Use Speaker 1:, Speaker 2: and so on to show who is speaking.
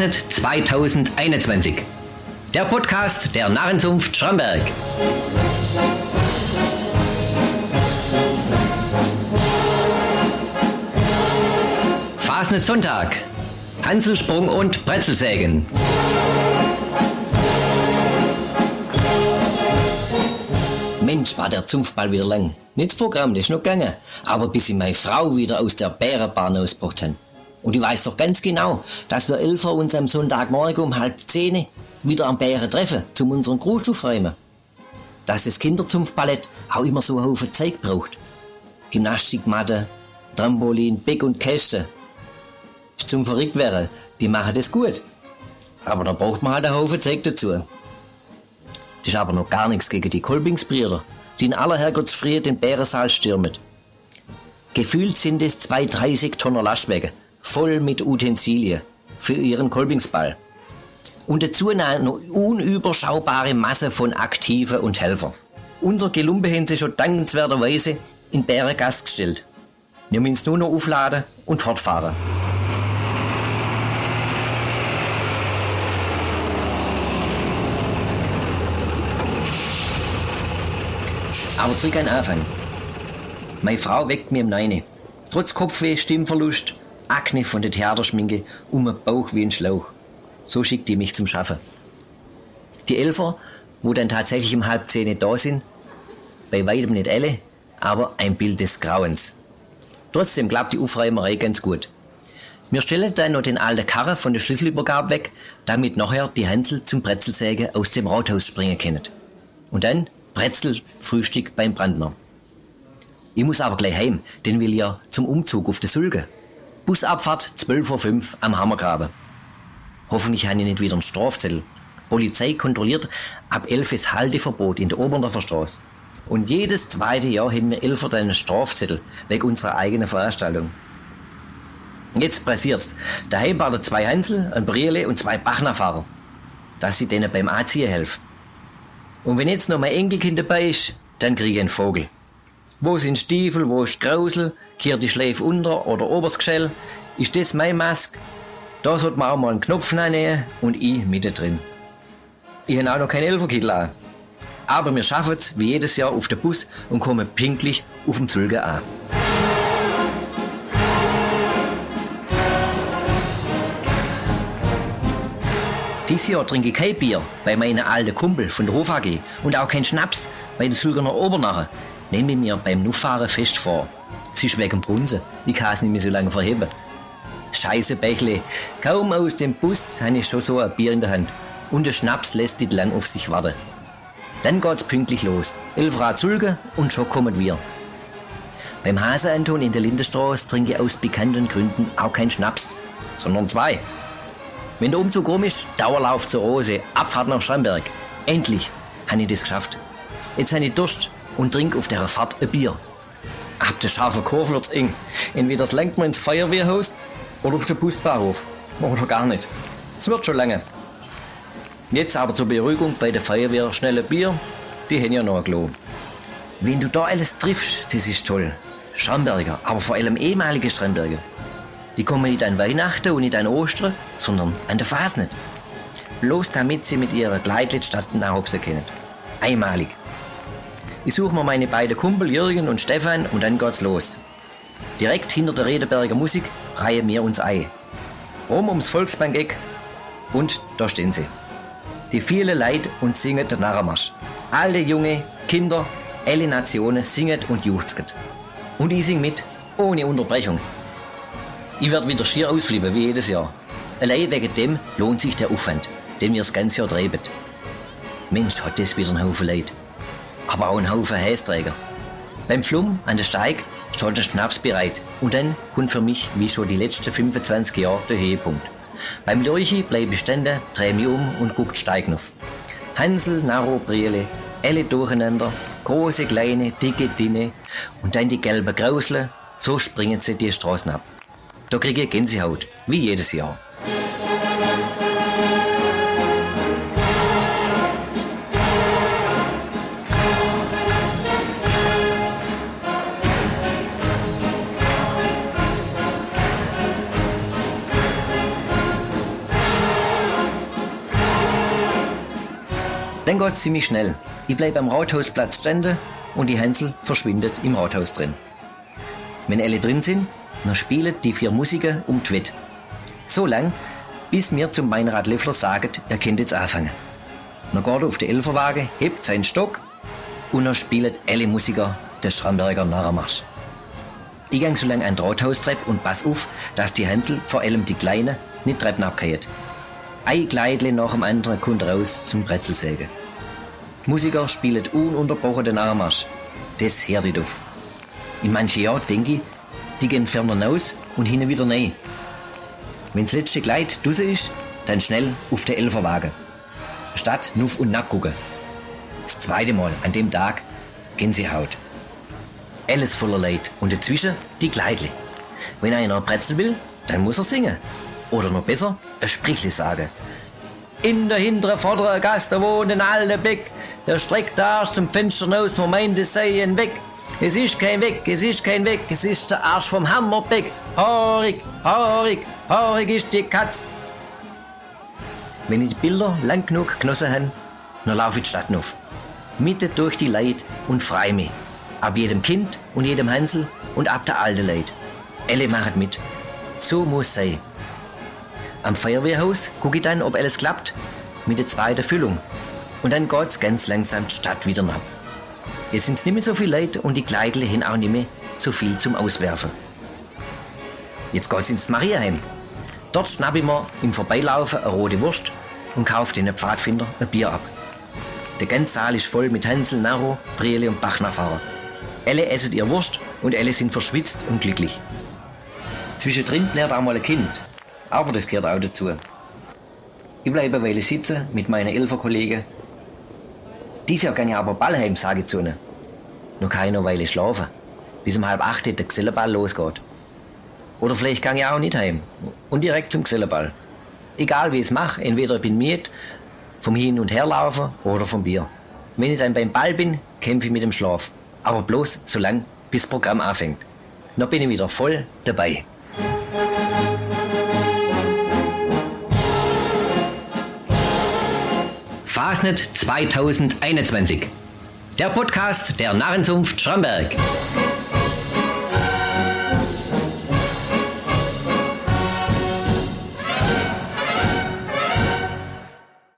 Speaker 1: Fasnet 2021. Der Podcast der Narrenzunft Schramberg. Fasnet Sonntag. Hanselsprung und Brezelsägen. Mensch, war der Zunftball wieder lang. Nicht das Programm, das ist noch gegangen. Aber bis ich meine Frau wieder aus der Bärenbahn ausgebracht habe. Und ich weiß doch ganz genau, dass wir Elfer uns am Sonntagmorgen um halb zehn wieder am Bären treffen, zum unseren Großstoff räumen. Dass das Kinderzunftballett auch immer so einen Haufen Zeit braucht. Gymnastikmatte, Trampolin, Beck und Käste. Ist zum verrückt wäre, die machen das gut. Aber da braucht man halt einen Haufen Zeit dazu. Das ist aber noch gar nichts gegen die Kolbingsbrüder, die in aller Herrgottsfriede den Bärensaal stürmen. Gefühlt sind es zwei 30 Tonner Lastwagen, voll mit Utensilien für ihren Kolbingsball. Und dazu eine unüberschaubare Masse von Aktiven und Helfern. Unser Gelumpe haben sie schon dankenswerterweise in Bärengast gestellt. Wir müssen nur noch aufladen und fortfahren. Aber zurück an Anfang. Meine Frau weckt mir im Neune. Trotz Kopfweh, Stimmverlust, Akne von der Theaterschminke, um den Bauch wie ein Schlauch. So schickt die mich zum Schaffen. Die Elfer, wo dann tatsächlich um halb zehn da sind, bei weitem nicht alle, aber ein Bild des Grauens. Trotzdem klappt die Aufräumerei ganz gut. Wir stellen dann noch den alten Karre von der Schlüsselübergabe weg, damit nachher die Hänsel zum Brezelsäge aus dem Rathaus springen können. Und dann Brezelfrühstück beim Brandner. Ich muss aber gleich heim, denn will ja zum Umzug auf die Sulge. Busabfahrt 12.05 Uhr am Hammergraben. Hoffentlich habe ich nicht wieder einen Strafzettel. Polizei kontrolliert ab 11 ist Halteverbot in der Oberndorfer Straße. Und jedes zweite Jahr hätten wir Elfer einen Strafzettel wegen unserer eigenen Veranstaltung. Jetzt passiert's. Daheim waren zwei Hansel, ein Briele und zwei Bachnerfahrer, dass sie denen beim Anziehen helfen. Und wenn jetzt noch mein Enkelkind dabei ist, dann kriege ich einen Vogel. Wo sind Stiefel, wo ist Grausel, kehrt die Schläfe unter oder oberes Geschell? Ist das mein Mask? Da sollte man auch mal einen Knopf reinnehmen und ich mittendrin. Ich habe auch noch keinen Elferkittel an. Aber wir schaffen es wie jedes Jahr auf den Bus und kommen pünktlich auf dem Zülge an. Dieses Jahr trinke ich kein Bier bei meinen alten Kumpel von der Hof AG und auch kein Schnaps bei den Zülgener Obernachen. Nehme ich mir beim Nufahren fest vor. Sie ist wegen Brunse. Ich kann es nicht mehr so lange verheben. Scheiße Bächle. Kaum aus dem Bus habe ich schon so ein Bier in der Hand. Und der Schnaps lässt nicht lang auf sich warten. Dann geht's pünktlich los. Elf Rad Zulge und schon kommen wir. Beim Hase Anton in der Lindenstraße trinke ich aus bekannten Gründen auch keinen Schnaps, sondern zwei. Wenn der Umzug rum ist, Dauerlauf zur Rose, Abfahrt nach Schramberg. Endlich habe ich das geschafft. Jetzt habe ich Durst und trinke auf der Fahrt ein Bier. Ab der scharfen Kurve wird's eng. Entweder das lenkt man ins Feuerwehrhaus oder auf den Busbahnhof. Oder gar nicht. Es wird schon lange. Jetzt aber zur Beruhigung bei der Feuerwehr schnell ein Bier. Die haben ja noch ein Klo. Wenn du da alles triffst, das ist toll. Schramberger, aber vor allem ehemalige Schramberger. Die kommen nicht an Weihnachten und nicht an Ostern, sondern an der Fasnet. Bloß damit sie mit ihrer Gleitlitzstadt nach Hause können. Einmalig. Ich suche mir meine beiden Kumpel Jürgen und Stefan und dann geht's los. Direkt hinter der Redeberger Musik reihen wir uns ein. Rum ums Volksbankeck und da stehen sie. Die viele Leid und singen den Narrenmarsch. Alle junge Kinder, alle Nationen singen und juchzen. Und ich sing mit, ohne Unterbrechung. Ich werde wieder schier ausflippen, wie jedes Jahr. Allein wegen dem lohnt sich der Aufwand, den wir das ganze Jahr treiben. Mensch, hat das wieder ein Haufen Leid. Aber auch ein Haufen Hästräger. Beim Flum an der Steig steht der Schnaps bereit. Und dann kommt für mich, wie schon die letzten 25 Jahre, der Höhepunkt. Beim Lurchi bleibe ich stehen, drehe mich um und guckt Steig auf. Hansel, Narro, Briele, alle durcheinander, große, kleine, dicke, dünne und dann die gelbe Grausle, so springen sie die Straßen ab. Da kriege ich Gänsehaut, wie jedes Jahr. Dann geht's ziemlich schnell. Ich bleibe am Rathausplatz stände und die Hänsel verschwindet im Rathaus drin. Wenn alle drin sind, dann spielen die vier Musiker um die Wette. So lang, bis mir zum Meinrad Leffler sagt, er könnte jetzt anfangen. Dann geht er auf den Elferwagen, hebt seinen Stock und dann spielen alle Musiker den Schramberger Narrenmarsch. Ich gang so lange ein Drahthaustrepp und pass auf, dass die Hänsel, vor allem die Kleine, nicht Treppen abgehen. Ein Kleidle nach dem anderen kommt raus zum Brezelsäge. Musiker spielen ununterbrochen den Narrenmarsch. Das hört sich auf. In manchen Jahren denke ich, die gehen ferner raus und hinten wieder rein. Wenn das letzte Kleid draußen ist, dann schnell auf den Elferwagen. Statt nuff und nachgucken. Das zweite Mal an dem Tag Gänsehaut. Alles voller Leid und dazwischen die Kleidle. Wenn einer Brezel will, dann muss er singen. Oder noch besser, ein Sprichli sagen. In der hinteren vorderen Gasse wohnen alle Beck. Der streckt der Arsch zum Fenster raus, man meint, es sei ein Weg. Es ist kein Weg, es ist kein Weg, es ist der Arsch vom Hammerbeck. Haarig, haarig, haarig ist die Katz. Wenn ich die Bilder lang genug genossen habe, dann laufe ich die Stadt auf. Mitten durch die Leid und frei mich. Ab jedem Kind und jedem Hänsel und ab der alte Leid. Alle machen mit. So muss sein. Am Feuerwehrhaus gucke ich dann, ob alles klappt, mit der zweiten Füllung. Und dann geht's ganz langsam die Stadt wieder ab. Jetzt sind's nicht mehr so viele Leute und die Kleidle haben auch nicht mehr so viel zum Auswerfen. Jetzt geht's ins Mariaheim. Dort schnapp ich mir im Vorbeilaufen eine rote Wurst und kaufe den Pfadfinder ein Bier ab. Der ganze Saal ist voll mit Hänsel, Narro, Briele und Bachnafahrer. Alle essen ihr Wurst und alle sind verschwitzt und glücklich. Zwischendrin blärt auch mal ein Kind, aber das gehört auch dazu. Ich bleibe eine Weile sitzen mit meinen Elferkollegen. Dies Jahr gehe ich aber Ballheim, sage ich zu ihnen. Noch eine Weile schlafen, bis um halb acht der Gesellenball losgeht. Oder vielleicht gehe ich auch nicht heim und direkt zum Gesellenball. Egal wie ich es mache, entweder ich bin müde vom Hin- und Herlaufen oder vom Bier. Wenn ich dann beim Ball bin, kämpfe ich mit dem Schlaf. Aber bloß so lang, bis das Programm anfängt. Dann bin ich wieder voll dabei. Fasnet 2021. Der Podcast der Narrenzunft Schramberg.